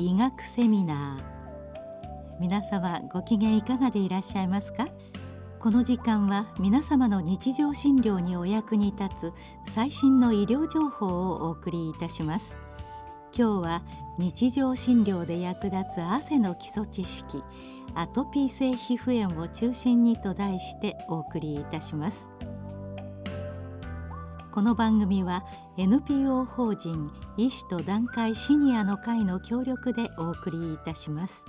医学セミナー。皆様ご機嫌いかがでいらっしゃいますか？この時間は皆様の日常診療にお役に立つ最新の医療情報をお送りいたします。今日は日常診療で役立つ汗の基礎知識アトピー性皮膚炎を中心にと題してお送りいたします。この番組は NPO 法人医師と団塊シニアの会の協力でお送りいたします。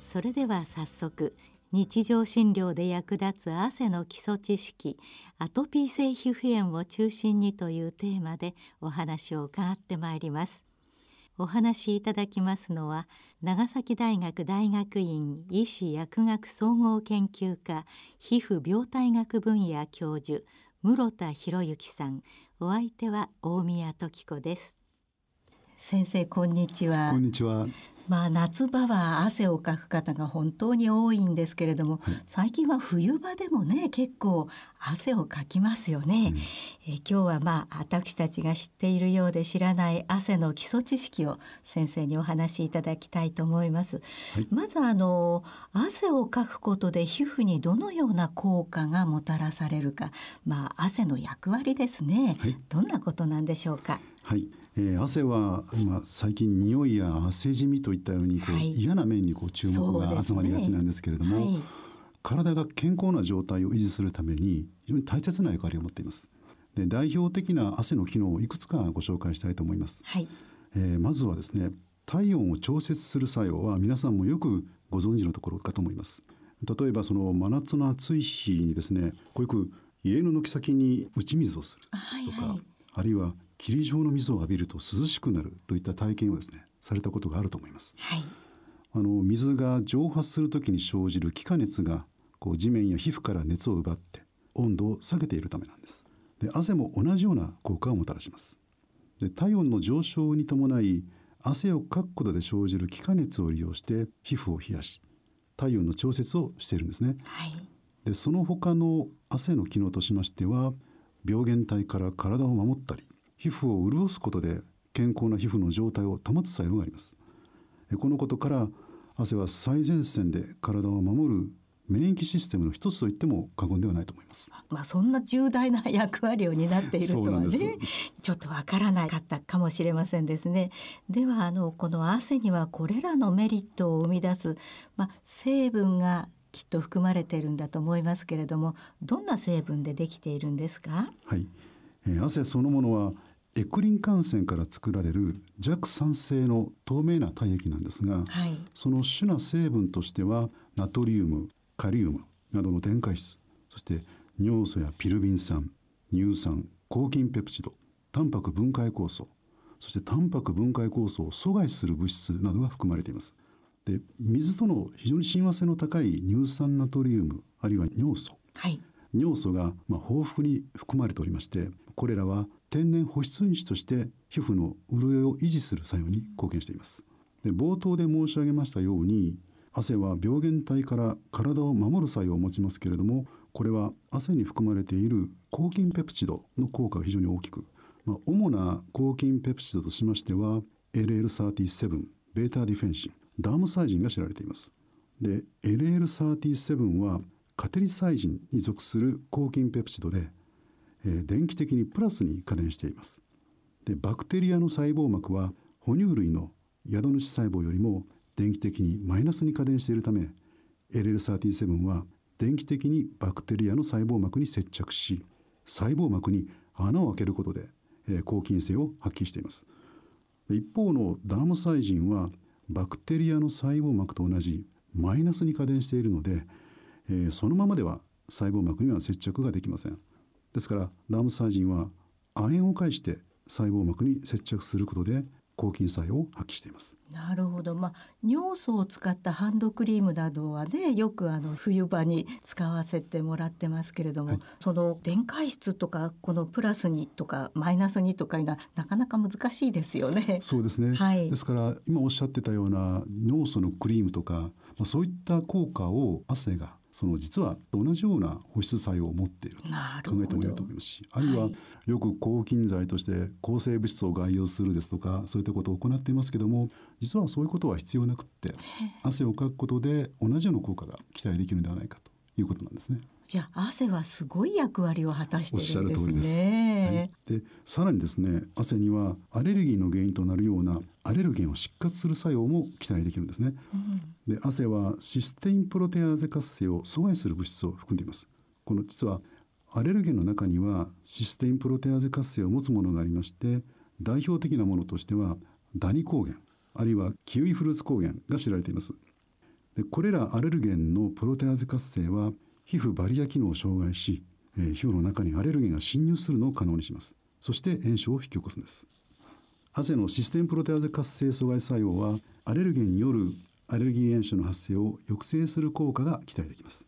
それでは早速日常診療で役立つ汗の基礎知識アトピー性皮膚炎を中心にというテーマでお話を伺ってまいります。お話しいただきますのは長崎大学大学院医師薬学総合研究科皮膚病態学分野教授室田博之さん。お相手は大宮時子です。先生こんにちは。こんにちはまあ夏場は汗をかく方が本当に多いんですけれども、はい、最近は冬場でもね結構汗をかきますよね、うん、え今日はまあ私たちが知っているようで知らない汗の基礎知識を先生にお話しいただきたいと思います、はい、まずあの汗をかくことで皮膚にどのような効果がもたらされるか。まあ汗の役割ですね、はい、どんなことなんでしょうか。はいえー、汗は今最近匂いや汗じみといったようにこう、はい、嫌な面にこう注目が集まりがちなんですけれども、ねはい、体が健康な状態を維持するために非常に大切な役割を持っています。で代表的な汗の機能をいくつかご紹介したいと思います。はい、えー、まずはですね体温を調節する作用は皆さんもよくご存知のところかと思います。例えばその真夏の暑い日にですねこうよく家の軒先に打ち水をするですとか、はいはい、あるいは霧状の水を浴びると涼しくなるといった体験をですねされたことがあると思います。はい、あの水が蒸発するときに生じる気化熱がこう地面や皮膚から熱を奪って温度を下げているためなんです。で汗も同じような効果をもたらします。で体温の上昇に伴い汗をかくことで生じる気化熱を利用して皮膚を冷やし体温の調節をしているんですね。はい、でその他の汗の機能としましては病原体から体を守ったり皮膚を潤すことで健康な皮膚の状態を保つ作用がありますこのことから汗は最前線で体を守る免疫システムの一つと言っても過言ではないと思います。まあそんな重大な役割を担っているとはね、ちょっとわからなかったかもしれませんですね。ではあのこの汗にはこれらのメリットを生み出すまあ成分がきっと含まれているんだと思いますけれども、どんな成分でできているんですか？はい、えー、汗そのものはエクリン汗腺から作られる弱酸性の透明な体液なんですが、はい、その主な成分としてはナトリウムカリウムなどの電解質そして尿素やピルビン酸乳酸抗菌ペプチドタンパク分解酵素そしてタンパク分解酵素を阻害する物質などが含まれています。で水との非常に親和性の高い乳酸ナトリウムあるいは尿素、はい、尿素がまあ豊富に含まれておりましてこれらは天然保湿因子として皮膚の潤いを維持する作用に貢献しています。で冒頭で申し上げましたように汗は病原体から体を守る作用を持ちますけれどもこれは汗に含まれている抗菌ペプチドの効果が非常に大きく、まあ、主な抗菌ペプチドとしましては LL37 ベータディフェンシンダームサイジンが知られています。で LL37 はカテリサイジンに属する抗菌ペプチドで、電気的にプラスに加電していますでバクテリアの細胞膜は哺乳類の宿主細胞よりも電気的にマイナスに加電しているため LL37 は電気的にバクテリアの細胞膜に接着し細胞膜に穴を開けることで、え、抗菌性を発揮しています一方のダームサイジンはバクテリアの細胞膜と同じマイナスに加電しているので、え、そのままでは細胞膜には接着ができません。ですからダームサイジンは亜鉛を介して細胞膜に接着することで抗菌作用を発揮しています。なるほど、まあ、尿素を使ったハンドクリームなどはねよくあの冬場に使わせてもらってますけれども、はい、その電解質とかこのプラスにとかマイナスにとかいうのはなかなか難しいですよね。そうですね、はい、ですから今おっしゃってたような尿素のクリームとか、まあ、そういった効果を汗がその実は同じような保湿作用を持っていると考えてもいいと思いますしあるいはよく抗菌剤として抗生物質を外用するですとかそういったことを行っていますけども実はそういうことは必要なくって汗をかくことで同じような効果が期待できるのではないかということなんですね。じゃあ汗はすごい役割を果たしているんですね。で、はい、さらにですね汗にはアレルギーの原因となるようなアレルゲンを失活する作用も期待できるんですね。うん、で汗はシステインプロテアーゼ活性を阻害する物質を含んでいます。この実はアレルゲンの中にはシステインプロテアーゼ活性を持つものがありまして代表的なものとしてはダニ抗原あるいはキウイフルーツ抗原が知られています。でこれらアレルゲンのプロテアーゼ活性は皮膚バリア機能を障害し、えー、皮膚の中にアレルゲンが侵入するのを可能にしますそして炎症を引き起こすんです汗のシステムプロテアーゼ活性阻害作用はアレルゲンによるアレルギー炎症の発生を抑制する効果が期待できます、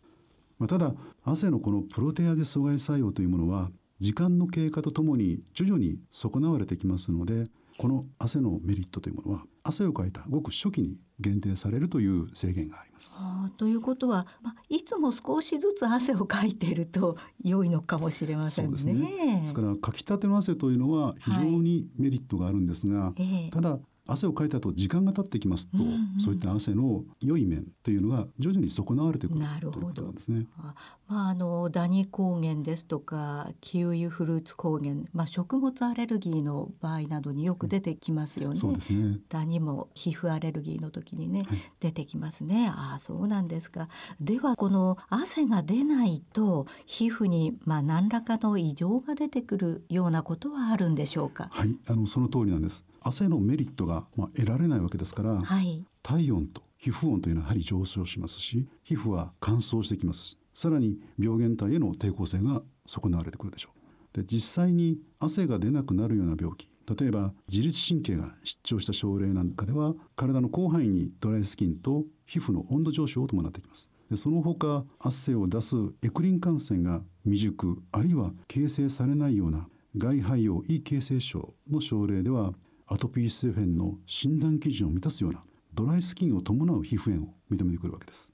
まあ、ただ汗のこのプロテアーゼ阻害作用というものは時間の経過とともに徐々に損なわれてきますのでこの汗のメリットというものは汗をかいたごく初期に限定されるという制限があります。あということは、まあ、いつも少しずつ汗をかいていると良いのかもしれませんね。ですねですからかきたての汗というのは非常にメリットがあるんですが、はいえー、ただ汗をかいた後時間が経ってきますと、うんうん、そういった汗の良い面というのが徐々に損なわれてくるなるほどですね。あまああのダニ抗原ですとかキウイフルーツ抗原、まあ食物アレルギーの場合などによく出てきますよね。そうですね。ダニも皮膚アレルギーの時にね、はい、出てきますね。ああそうなんですか。ではこの汗が出ないと皮膚にまあ何らかの異常が出てくるようなことはあるんでしょうか？はい、あのその通りなんです。汗のメリットが、まあ、得られないわけですから、はい、体温と皮膚温というのはやはり上昇しますし皮膚は乾燥してきます。さらに病原体への抵抗性が損なわれてくるでしょう。で実際に汗が出なくなるような病気例えば自律神経が失調した症例なんかでは体の広範囲にドライスキンと皮膚の温度上昇を伴ってきます。でその他汗を出すエクリン感染が未熟あるいは形成されないような外肺葉異形成症の症例ではアトピー性フェンの診断基準を満たすようなドライスキンを伴う皮膚炎を認めてくるわけです。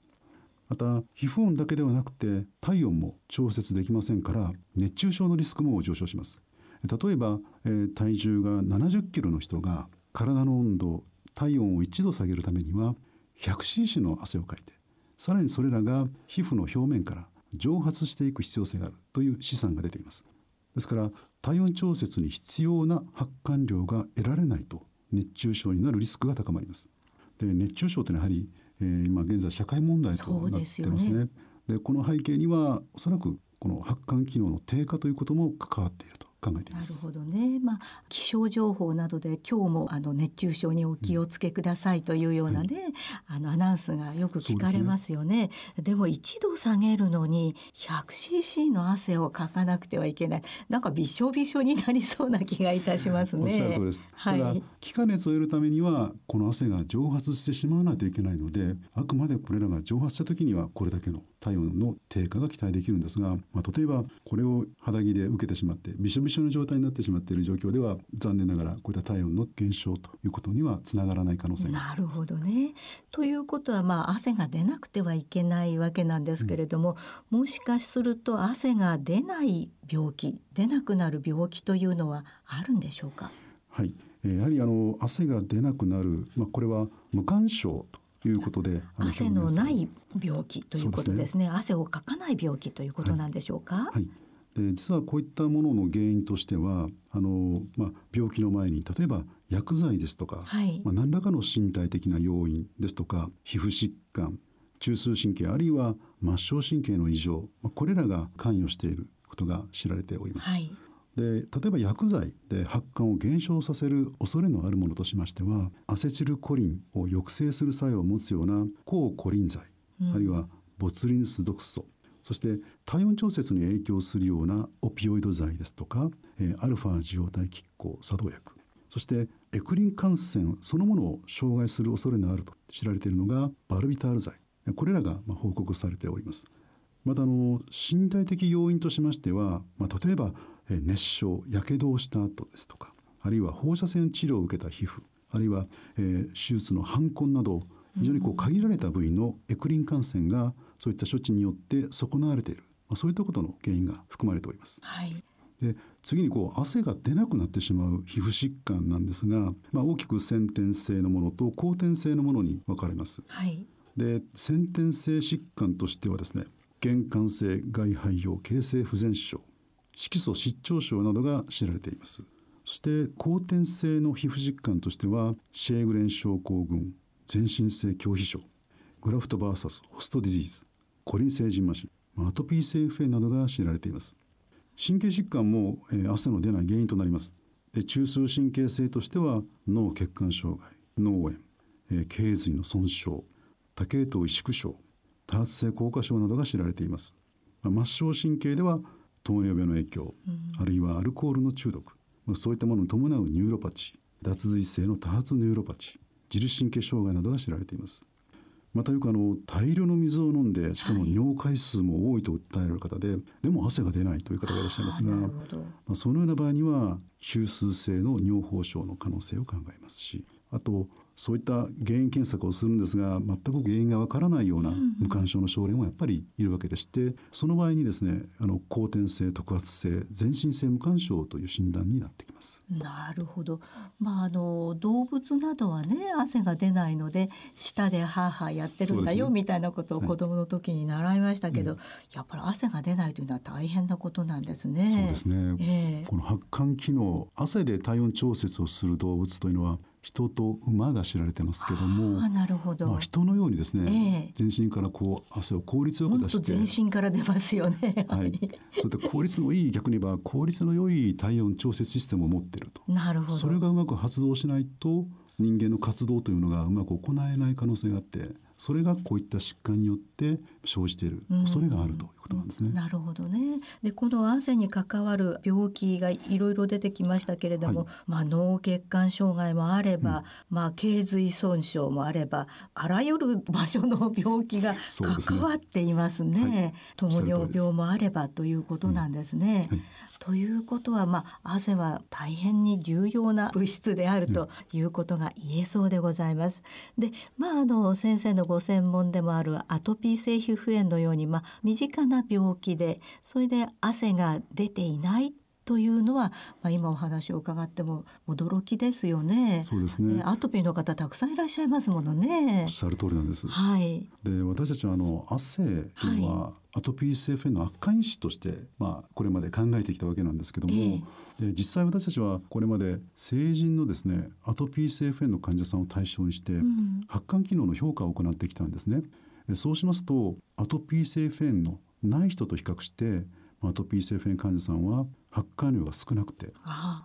また皮膚温だけではなくて体温も調節できませんから熱中症のリスクも上昇します。例えば、えー、体重が70キロの人が体の温度体温を1度下げるためには 100cc の汗をかいてさらにそれらが皮膚の表面から蒸発していく必要性があるという試算が出ています。ですから体温調節に必要な発汗量が得られないと熱中症になるリスクが高まります。で熱中症というのはやはり、えー、今現在社会問題となってますね。で、ね、この背景にはおそらくこの発汗機能の低下ということも関わっていると考えています。なるほどね。まあ気象情報などで今日もあの熱中症にお気をつけくださいというようなね、うんはい、あのアナウンスがよく聞かれますよね。でねでも一度下げるのに 100cc の汗をかかなくてはいけない。なんかびしょびしょになりそうな気がいたしますね。おっしゃる通りです。はい、ただ気化熱を得るためにはこの汗が蒸発してしまわないといけないので、あくまでこれらが蒸発した時にはこれだけの体温の低下が期待できるんですが、まあ、例えばこれを肌着で受けてしまってびしょびしょの状態になってしまっている状況では残念ながらこういった体温の減少ということにはつながらない可能性がなるほどね。ということはまあ汗が出なくてはいけないわけなんですけれども、うん、もしかすると汗が出ない病気出なくなる病気というのはあるんでしょうか？はい、やはりあの汗が出なくなる、まあ、これは無感症ということで汗のない病気ということですね、ね、汗をかかない病気ということなんでしょうか、はい、はい、で実はこういったものの原因としてはあの、まあ、病気の前に例えば薬剤ですとか、はい、まあ、何らかの身体的な要因ですとか皮膚疾患中枢神経あるいは末梢神経の異常、まあ、これらが関与していることが知られております。はいで例えば薬剤で発汗を減少させる恐れのあるものとしましてはアセチルコリンを抑制する作用を持つような抗コリン剤、うん、あるいはボツリヌス毒素そして体温調節に影響するようなオピオイド剤ですとか、えー、アルファ受容体拮抗作動薬そしてエクリン感染そのものを障害する恐れのあると知られているのがバルビタール剤これらが報告されております。またあの身体的要因としましては、まあ、例えば熱傷やけどをした後ですとかあるいは放射線治療を受けた皮膚あるいは、えー、手術の反根など非常にこう限られた部位のエクリン感染がそういった処置によって損なわれている、まあ、そういったことの原因が含まれております。はい、で次にこう汗が出なくなってしまう皮膚疾患なんですが、まあ、大きく先天性のものと後天性のものに分かれます。はい、で先天性疾患としてはですね原感性外肺葉形成不全症色素失調症などが知られています。そして後天性の皮膚疾患としてはシェーグレン症候群全身性拒否症graft versus host disease コリン性蕁麻疹アトピー性皮膚炎などが知られています。神経疾患も、えー、汗の出ない原因となります。で中枢神経性としては脳血管障害脳炎、えー、頸髄の損傷多系統萎縮症多発性硬化症などが知られています、まあ、末梢神経では糖尿病の影響、うん、あるいはアルコールの中毒、まあ、そういったものに伴うニューロパチー脱髄性の多発ニューロパチー自律神経障害などが知られています。またよくあの大量の水を飲んでしかも尿回数も多いと訴えられる方で、はい、でも汗が出ないという方がいらっしゃいますがまあ、そのような場合には中枢性の尿崩症の可能性を考えますしあとそういった原因検索をするんですが全く原因がわからないような無感症の症例もやっぱりいるわけでしてその場合にですねあの後天性特発性全身性無感症という診断になってきます。なるほど。まああの動物などはね汗が出ないので舌でハーハーやってるんだよ、ね、みたいなことを子供の時に習いましたけど、はい、やっぱり汗が出ないというのは大変なことなんですね。そうですね。えー、この発汗機能汗で体温調節をする動物というのは人と馬が知られてますけどもあなるほど、まあ、人のようにですね、えー、全身からこう汗を効率よく出して。全身から出ますよね、はい、そういった効率のいい逆に言えば効率の良い体温調節システムを持っていると。なるほど。それがうまく発動しないと人間の活動というのがうまく行えない可能性があってそれがこういった疾患によって生じている恐れがあるということなんですね。なるほどね。でこの汗に関わる病気がいろいろ出てきましたけれども、はい、まあ脳血管障害もあれば、うん、まあ頸髄損傷もあればあらゆる場所の病気が関わっていますね。すねはい、糖尿病もあればということなんですね。うんはいということは、まあ、汗は大変に重要な物質であるということが言えそうでございます。で、まあ、あの先生のご専門でもあるアトピー性皮膚炎のように、まあ、身近な病気でそれで汗が出ていないというのは、まあ、今お話を伺っても驚きですよね。そうですね。アトピーの方たくさんいらっしゃいますものね。おっしゃる通りなんです。はい。で私たちはあの汗というのは、はい、アトピー性フェンの悪化因子として、まあ、これまで考えてきたわけなんですけども、えー、で実際私たちはこれまで成人のですねアトピー性フェンの患者さんを対象にして、うん、発汗機能の評価を行ってきたんですね。そうしますとアトピー性フェンのない人と比較してアトピー性フェン患者さんは発汗量が少なくて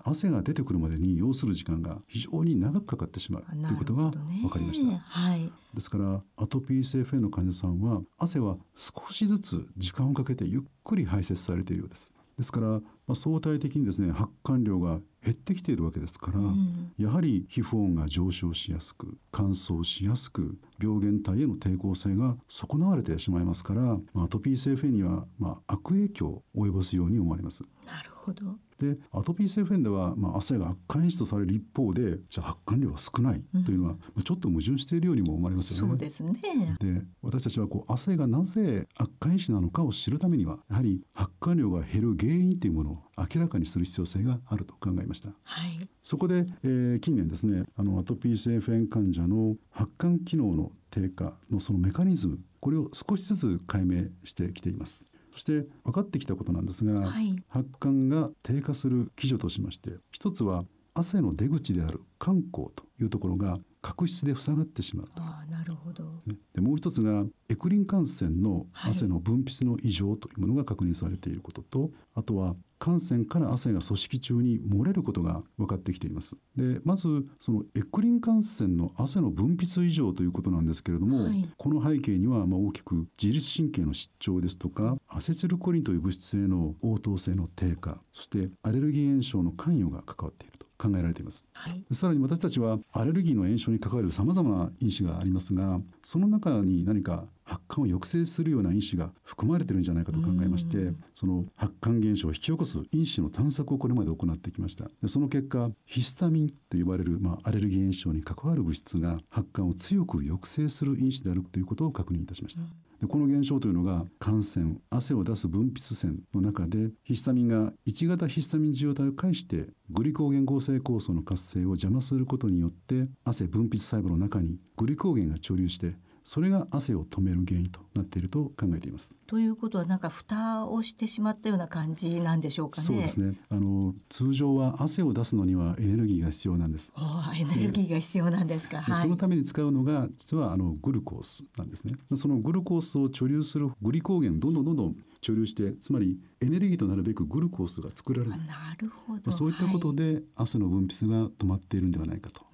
汗が出てくるまでに要する時間が非常に長くかかってしまうということが分かりました、はい、ですからアトピー性フェンの患者さんは汗は少しずつ時間をかけてゆっくり排泄されているようですですから、まあ、相対的にですね発汗量が減ってきているわけですから、うん、やはり皮膚温が上昇しやすく乾燥しやすく病原体への抵抗性が損なわれてしまいますから、まあ、アトピー性フェンには、まあ、悪影響を及ぼすように思われます。なるほどでアトピー性フェンでは、まあ、汗が悪化因子とされる一方でじゃあ発汗量は少ないというのは、うん、まあ、ちょっと矛盾しているようにも思われますよね。そうですねで私たちはこう汗がなぜ悪化因子なのかを知るためにはやはり発汗量が減る原因というものを明らかにする必要性があると考えました。はい、そこで、えー、近年ですねあのアトピー性フェン患者の発汗機能の低下のそのメカニズムこれを少しずつ解明してきています。そして分かってきたことなんですが、はい、発汗が低下する基準としまして一つは汗の出口である肝孔というところが角質で塞がってしまうあなるほど、ね、でもう一つがエクリン感染の汗の分泌の異常というものが確認されていることと、はい、あとは感染から汗が組織中に漏れることが分かってきています。でまずそのエクリン感染の汗の分泌異常ということなんですけれども、はい、この背景にはまあ大きく自律神経の失調ですとかアセチルコリンという物質への応答性の低下そしてアレルギー炎症の関与が関わっていると考えられています、はい、さらに私たちはアレルギーの炎症に関わるさまざまな因子がありますがその中に何か発管を抑制するような因子が含まれてるんじゃないかと考えまして、その発汗現象を引き起こす因子の探索をこれまで行ってきましたでその結果ヒスタミンと呼ばれる、まあ、アレルギー炎症に関わる物質が発汗を強く抑制する因子であるということを確認いたしました。でこの現象というのが汗腺汗を出す分泌腺の中でヒスタミンが1型ヒスタミン受容体を介してグリコーゲン合成酵素の活性を邪魔することによって汗分泌細胞の中にグリコーゲンが貯留してそれが汗を止める原因となっていると考えています。ということはなんか蓋をしてしまったような感じなんでしょうかね。そうですね。あの通常は汗を出すのにはエネルギーが必要なんです。エネルギーが必要なんですか。はい、そのために使うのが実はあのグルコースなんですね。そのグルコースを貯留するグリコーゲンどんどんどんどん貯留してつまりエネルギーとなるべくグルコースが作られる。なるほど。そういったことで汗の分泌が止まっているんではないかとこ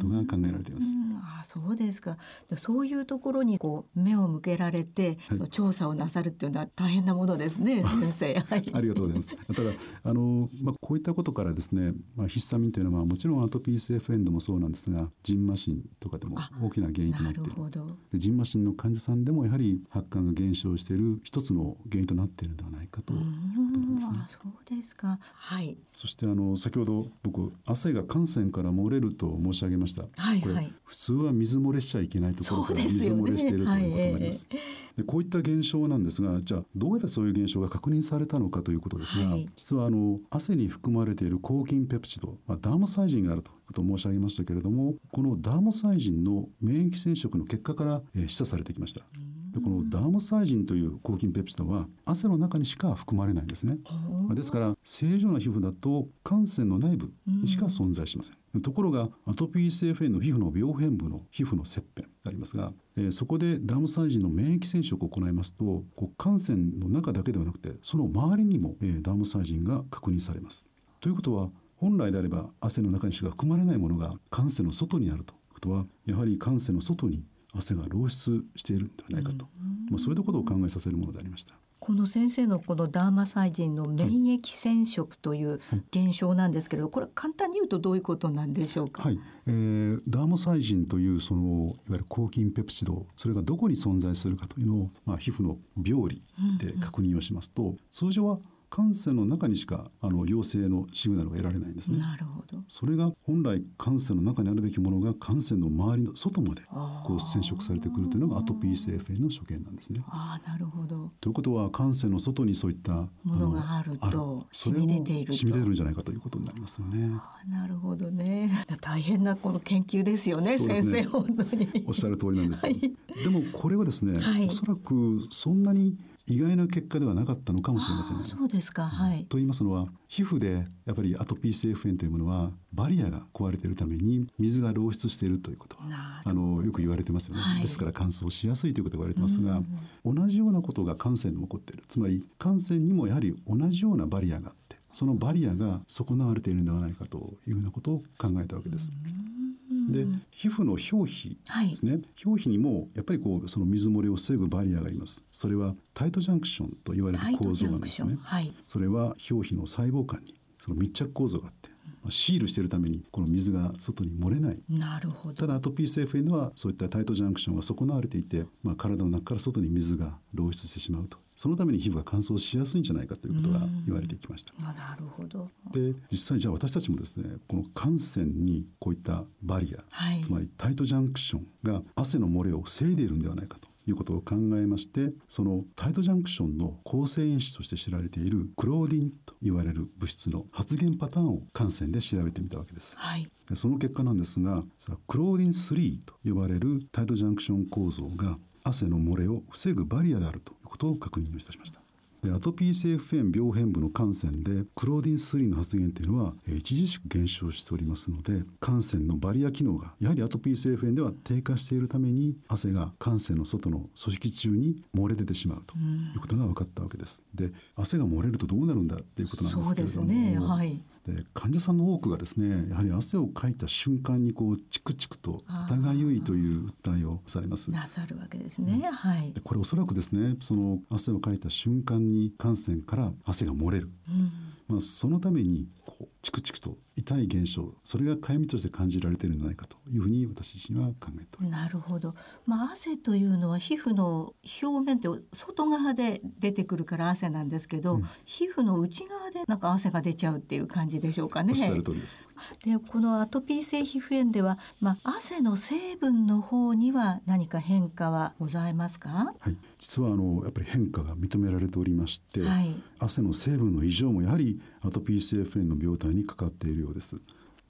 とが考えられています。あそうですか。そういうところにこう目を向けられて、はい、調査をなさるっていうのは大変なものですね 先生、はい、ありがとうございます。ただあの、まあ、こういったことからですね、まあ、ヒスタミンというのはもちろんアトピー性フェンドもそうなんですがジンマシンとかでも大きな原因となっている。でジンマシンの患者さんでもやはり発汗が減少している一つの原因となっているのではないかというんですね。そうですか。はい。そしてあの先ほど僕汗が汗腺から漏れると申し上げました。はいはい。普通は水漏れしちゃいけないところから水漏れしている、ということになります。でこういった現象なんですが、じゃあどうやってそういう現象が確認されたのかということですが、はい、実はあの汗に含まれている抗菌ペプチド、まあ、ダーモサイジンがあるということを申し上げましたけれども、このダーモサイジンの免疫染色の結果から、えー、示唆されてきました。うんでこのダーモサイジンという抗菌ペプチドは汗の中にしか含まれないんですね。ですから正常な皮膚だと汗腺の内部にしか存在しません。ところがアトピー性フェンの皮膚の病変部の皮膚の切片でありますが、えー、そこでダームサイジンの免疫染色を行いますとこう汗腺の中だけではなくてその周りにも、えー、ダームサイジンが確認されます。ということは本来であれば汗の中にしか含まれないものが汗腺の外にあるということはやはり汗腺の外に汗が漏出しているんではないかと、まあ、そういったことを考えさせるものでありました。この先生のこのダーマサイジンの免疫染色という現象なんですけれど、これ簡単に言うとどういうことなんでしょうか？はい、えー、ダーマサイジンというそのいわゆる抗菌ペプチド、それがどこに存在するかというのをまあ皮膚の病理で確認をしますと、うんうん、通常は汗腺の中にしかあの陽性のシグナルが得られないんですね。なるほど。それが本来汗腺の中にあるべきものが汗腺の周りの外までこう染色されてくるというのがアトピー性フェンの所見なんですね。ああ、なるほど。ということは汗腺の外にそういったものがあると染み出ている染み出てるんじゃないかということになりますよね。なるほどね。大変なこの研究ですよね、ね先生本当に。おっしゃる通りなんです。はい、でもこれはですね、はい、おそらくそんなに意外な結果ではなかったのかもしれません、ね、そうですか、はい、と言いますのは皮膚でやっぱりアトピー性皮膚炎というものはバリアが壊れているために水が漏出しているということはあのよく言われてますよね、はい、ですから乾燥しやすいということが言われてますが、同じようなことが汗腺にも起こっている。つまり汗腺にもやはり同じようなバリアがあってそのバリアが損なわれているのではないかというようなことを考えたわけです。で皮膚の表皮ですね、はい、表皮にもやっぱりこうその水漏れを防ぐバリアがあります。それはタイトジャンクションと言われる構造なんですね、はい、それは表皮の細胞間にその密着構造があってシールしているためにこの水が外に漏れない。なるほど。ただアトピー性フェンはそういったタイトジャンクションが損なわれていて、まあ、体の中から外に水が漏出してしまうとそのために皮膚が乾燥しやすいんじゃないかということが言われてきました。なるほどで実際じゃあ私たちもですねこの汗腺にこういったバリア、はい、つまりタイトジャンクションが汗の漏れを防いでいるんではないかということを考えましてそのタイトジャンクションの構成因子として知られているクローディンと言われる物質の発現パターンを汗腺で調べてみたわけです。はい、その結果なんですがクローディン3と呼ばれるタイトジャンクション構造が汗の漏れを防ぐバリアであるということを確認をいたしました。でアトピー性皮膚炎病変部の汗腺でクローディン3の発現というのは、えー、著しく減少しておりますので汗腺のバリア機能がやはりアトピー性皮膚炎では低下しているために汗が汗腺の外の組織中に漏れ出てしまうということが分かったわけです。で汗が漏れるとどうなるんだっていうことなんですけれども。ねはい、で患者さんの多くがですねやはり汗をかいた瞬間にこうチクチクと痛がゆいという訴えをされます。なさるわけですね、うん、はい。これおそらくですねその汗をかいた瞬間に汗腺から汗が漏れる、うん、まあ、そのためにこうチクチクと痛い現象それがかゆみとして感じられているんじゃないかというふうに私自身は考えております。なるほど、まあ、汗というのは皮膚の表面って外側で出てくるから汗なんですけど、うん、皮膚の内側でなんか汗が出ちゃうっていう感じでしょうかね。おっしゃる通りです。でこのアトピー性皮膚炎では、まあ、汗の成分の方には何か変化はございますか、はい、実はあのやっぱり変化が認められておりまして、はい、汗の成分の異常もやはりアトピー性皮膚炎の病態にかかっているようです。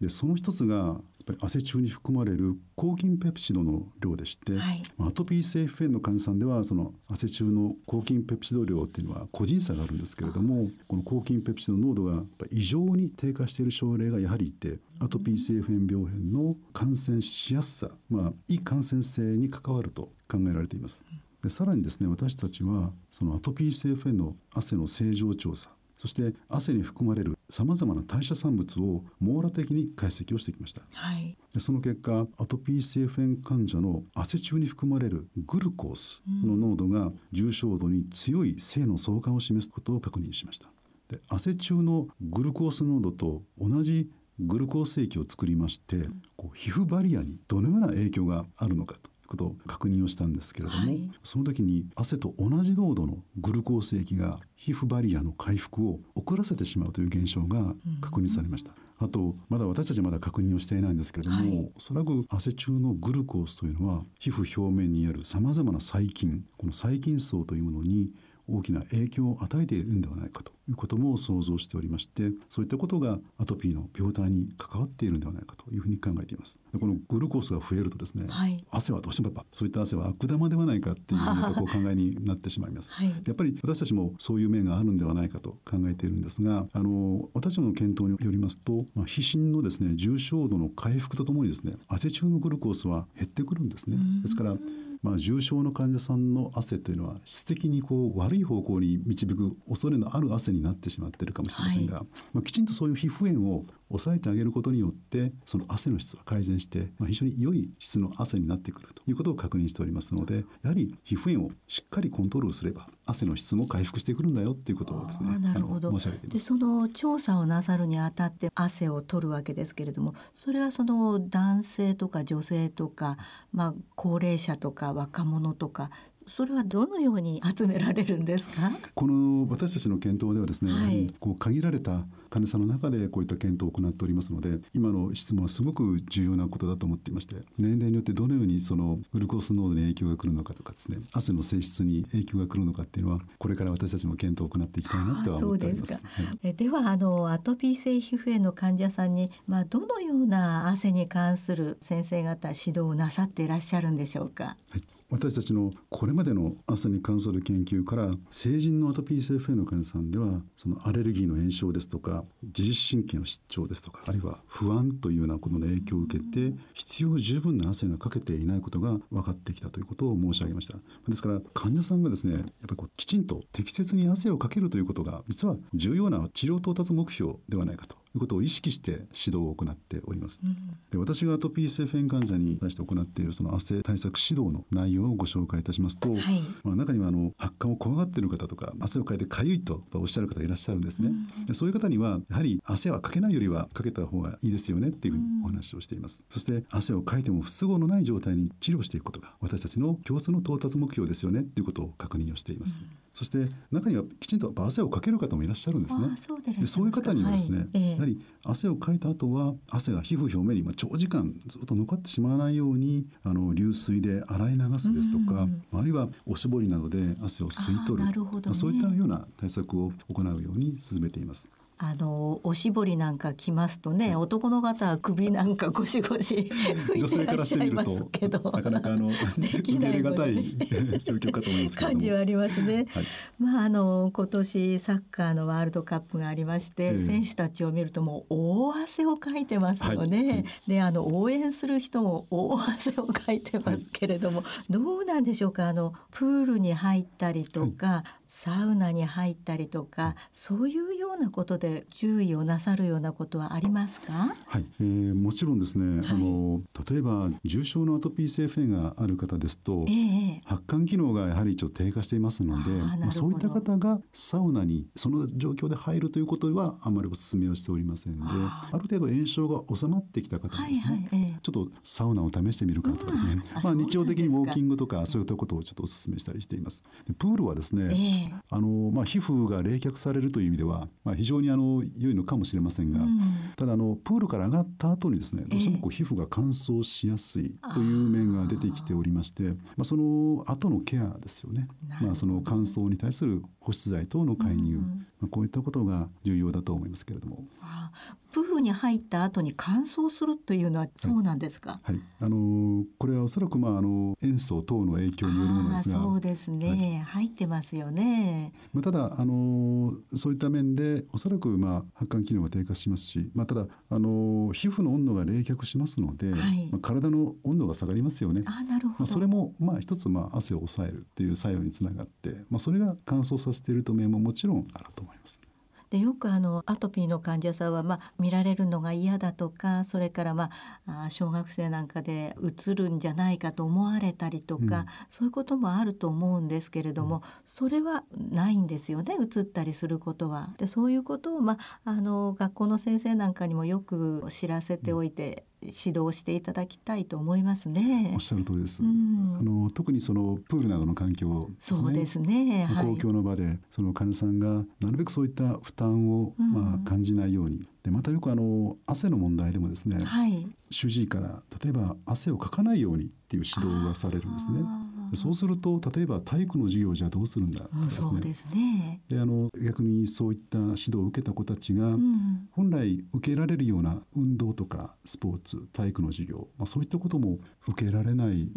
でその一つがやっぱり汗中に含まれる抗菌ペプチドの量でして、はい、アトピー性皮膚炎の患者さんではその汗中の抗菌ペプチド量っていうのは個人差があるんですけれどもこの抗菌ペプチド濃度が異常に低下している症例がやはりいてアトピー性皮膚炎病変の感染しやすさ、まあ、い感染性に関わると考えられています。でさらにですね私たちはそのアトピー性皮膚炎の汗の正常調査そして汗に含まれるさまざまな代謝産物を網羅的に解析をしてきました、はい、でその結果アトピー性皮膚炎患者の汗中に含まれるグルコースの濃度が重症度に強い性の相関を示すことを確認しました。で汗中のグルコース濃度と同じグルコース液を作りまして、こう皮膚バリアにどのような影響があるのかとことを確認をしたんですけれども、はい、その時に汗と同じ濃度のグルコース液が皮膚バリアの回復を遅らせてしまうという現象が確認されました。あとまだ私たちはまだ確認をしていないんですけれども、はい、おそらく汗中のグルコースというのは皮膚表面にあるさまざまな細菌この細菌層というものに大きな影響を与えているんではないかということも想像しておりましてそういったことがアトピーの病態に関わっているんではないかというふうに考えています。このグルコースが増えるとですね、はい、汗はどうしてもやっぱそういった汗は悪玉ではないかっていうこう考えになってしまいます、はい、やっぱり私たちもそういう面があるんではないかと考えているんですがあの私の検討によりますと、まあ、皮疹のですね重症度の回復とともにですね汗中のグルコースは減ってくるんですね。ですからまあ、重症の患者さんの汗というのは質的にこう悪い方向に導く恐れのある汗になってしまっているかもしれませんが、はい、まあ、きちんとそういう皮膚炎を抑えてあげることによってその汗の質は改善して、まあ、非常に良い質の汗になってくるということを確認しておりますのでやはり皮膚炎をしっかりコントロールすれば汗の質も回復してくるんだよっていうことをですねなるほど。申し上げています。でその調査をなさるにあたって汗を取るわけですけれどもそれはその男性とか女性とか、まあ、高齢者とか若者とかそれはどのように集められるんですか？この私たちの検討ではですね、はい、こう限られた患者さんの中でこういった検討を行っておりますので今の質問はすごく重要なことだと思っていまして年齢によってどのようにそのグルコース濃度に影響がくるのかとかですね汗の性質に影響がくるのかっていうのはこれから私たちも検討を行っていきたいなとは思っております。はい、ではあのアトピー性皮膚炎の患者さんにまあどのような汗に関する先生方指導をなさっていらっしゃるんでしょうか？はい私たちのこれまでの汗に関する研究から成人のアトピー性皮膚炎の患者さんではそのアレルギーの炎症ですとか自律神経の失調ですとかあるいは不安というようなことの影響を受けて必要十分な汗がかけていないことが分かってきたということを申し上げました。ですから患者さんがですねやっぱりこうきちんと適切に汗をかけるということが実は重要な治療到達目標ではないかということを意識して指導を行っております。うん、で私がアトピー性フェン患者に対して行っているその汗対策指導の内容をご紹介いたしますと、はい、まあ、中にはあの発汗を怖がっている方とか汗をかいてかゆいとおっしゃる方がいらっしゃるんですね。うん、でそういう方にはやはり汗はかけないよりはかけた方がいいですよねっていうふうにお話をしています。そして汗をかいても不都合のない状態に治療していくことが私たちの共通の到達目標ですよねっていうことを確認をしています。うんそして中にはきちんと汗をかける方もいらっしゃるんですね。そうでそういう方にはですね、はい。えー、やはり汗をかいた後は汗が皮膚表面に長時間ずっと残ってしまわないようにあの流水で洗い流すですとか、あるいはおしぼりなどで汗を吸い取る。る、ね、そういったような対策を行うように進めています。あのおしぼりなんか着ますとね、男の方は首なんかゴシゴシ拭いてらっしゃいますけど。なかなかあの受け入れがたい状況かと思います感じはありますね、はい、まああの今年サッカーのワールドカップがありまして、えー、選手たちを見るともう大汗をかいてますよね、はい、であの応援する人も大汗をかいてますけれども、はい、どうなんでしょうか？あのプールに入ったりとか、サウナに入ったりとかそういうよううなことで注意をなさるようなことはありますか？はい、えー、もちろんですね、はい、あの例えば重症のアトピー性肺炎がある方ですと、えー、発汗機能がやはりちょっと低下していますのでまあ、そういった方がサウナにその状況で入るということはあまりお勧めをしておりませんである程度炎症が収まってきた方ですね、はいはいえー、ちょっとサウナを試してみるかとかですね、まあ、日常的にウォーキングとかそういったことをちょっとお勧めしたりしています。プールはですね、えー、あのまあ、皮膚が冷却されるという意味では、まあ、非常にあの良いのかもしれませんが、うん、ただあのプールから上がった後にですねどうしてもこう皮膚が乾燥しやすいという面が出てきておりまして、まあ、その後のケアですよね、まあ、その乾燥に対する保湿剤等の介入、うん、まあ、こういったことが重要だと思いますけれども。プールに入った後に乾燥するというのはそうなんですか。はい、はい、あのこれはおそらくまああの塩素等の影響によるものですが、そうですね、はい、入ってますよね。まあただあのそういった面でおそらくまあ発汗機能が低下しますし、まあただあの皮膚の温度が冷却しますので、はい、まあ体の温度が下がりますよね。あなるほど。まあそれもまあ一つまあ汗を抑えるっていう作用につながって、まあそれが乾燥させていると面ももちろんあると思います。でよくあのアトピーの患者さんは、まあ、見られるのが嫌だとかそれから、まあ、小学生なんかでうつるんじゃないかと思われたりとか、うん、そういうこともあると思うんですけれども、うん、それはないんですよねうつったりすることは。でそういうことを、まあ、あの学校の先生なんかにもよく知らせておいて、指導していただきたいと思いますね。おっしゃる通りです。うん、あの特にそのプールなどの環境、ね、そうですね。公共の場でその患者さんがなるべくそういった負担を、まあ感じないように。でまたよくあの汗の問題でもですね、はい、主治医から例えば汗をかかないようにっていう指導がされるんですね。そうすると例えば体育の授業じゃどうするんだとかですね。そうですね。であの逆にそういった指導を受けた子たちが、本来受けられるような運動とかスポーツ体育の授業、まあ、そういったことも受けられない、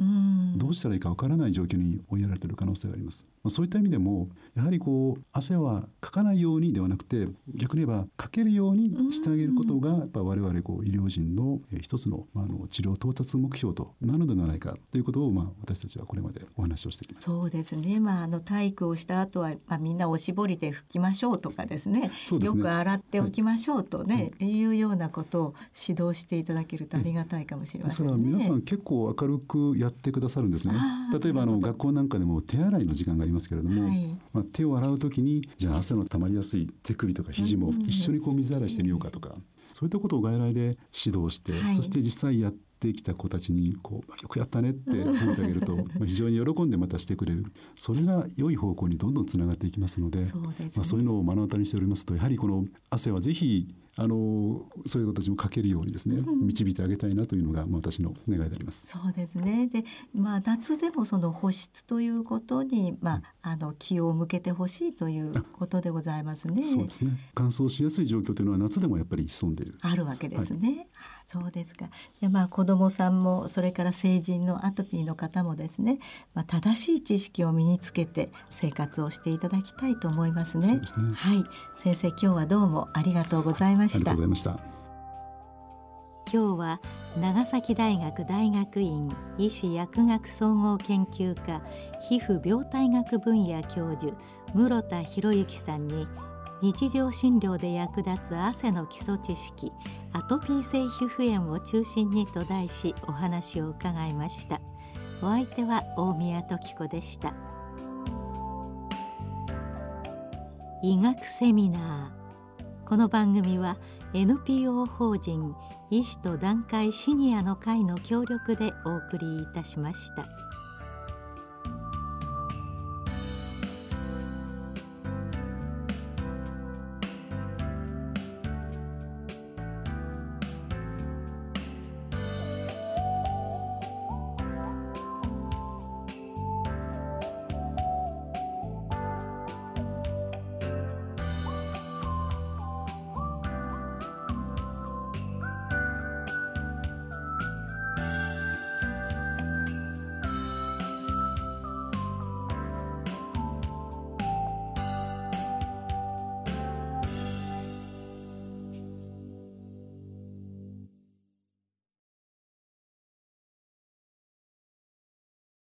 どうしたらいいかわからない状況に追いやられている可能性があります。まあ、そういった意味でもやはりこう汗はかかないようにではなくて逆に言えばかけるようにしてあげることがやっぱ我々こう医療人の一つの,、まあ、あの治療到達目標となるのではないかということをまあ私たちはこれまでお話をしてきます。そうですね。まああの体育をした後はまあみんなおしぼりで拭きましょうとかですね。すねよく洗っておきましょうとね、はい、いうようなことを指導していただけるとありがたいかもしれませんね。皆さん結構明るくやってくださるんですね。例えばあの学校なんかでも手洗いの時間がありますけれども、はい、まあ手を洗うときにじゃあ汗の溜まりやすい手首とか肘も一緒にこう水洗いしてみようかとか。そういったことを外来で指導して、はい、そして実際やってきた子たちにこうよくやったねって褒めてあげると まあ非常に喜んでまたしてくれる。それが良い方向にどんどんつながっていきますのでそう、ね、まあ、そういうのを目の当たりにしておりますとやはりこの汗はぜひあのそういう子たちも書けるようにですね、導いてあげたいなというのが、まあ、私の願いであります。そうですねで、まあ、夏でもその保湿ということに、まあ、あの気を向けてほしいということでございますね。そうですね乾燥しやすい状況というのは夏でもやっぱり潜んでいるあるわけですね。はいそうですか。でまあ子どもさんもそれから成人のアトピーの方もですね、まあ、正しい知識を身につけて生活をしていただきたいと思いますね。すねはい、先生今日はどうもありがとうございました。ありがとうございました。今日は長崎大学大学院医師薬学総合研究科皮膚病態学分野教授室田博之さんに日常診療で役立つ汗の基礎知識アトピー性皮膚炎を中心にと題しお話を伺いました。お相手は大宮時子でした。医学セミナー。この番組は NPO 法人医師と団塊シニアの会の協力でお送りいたしました。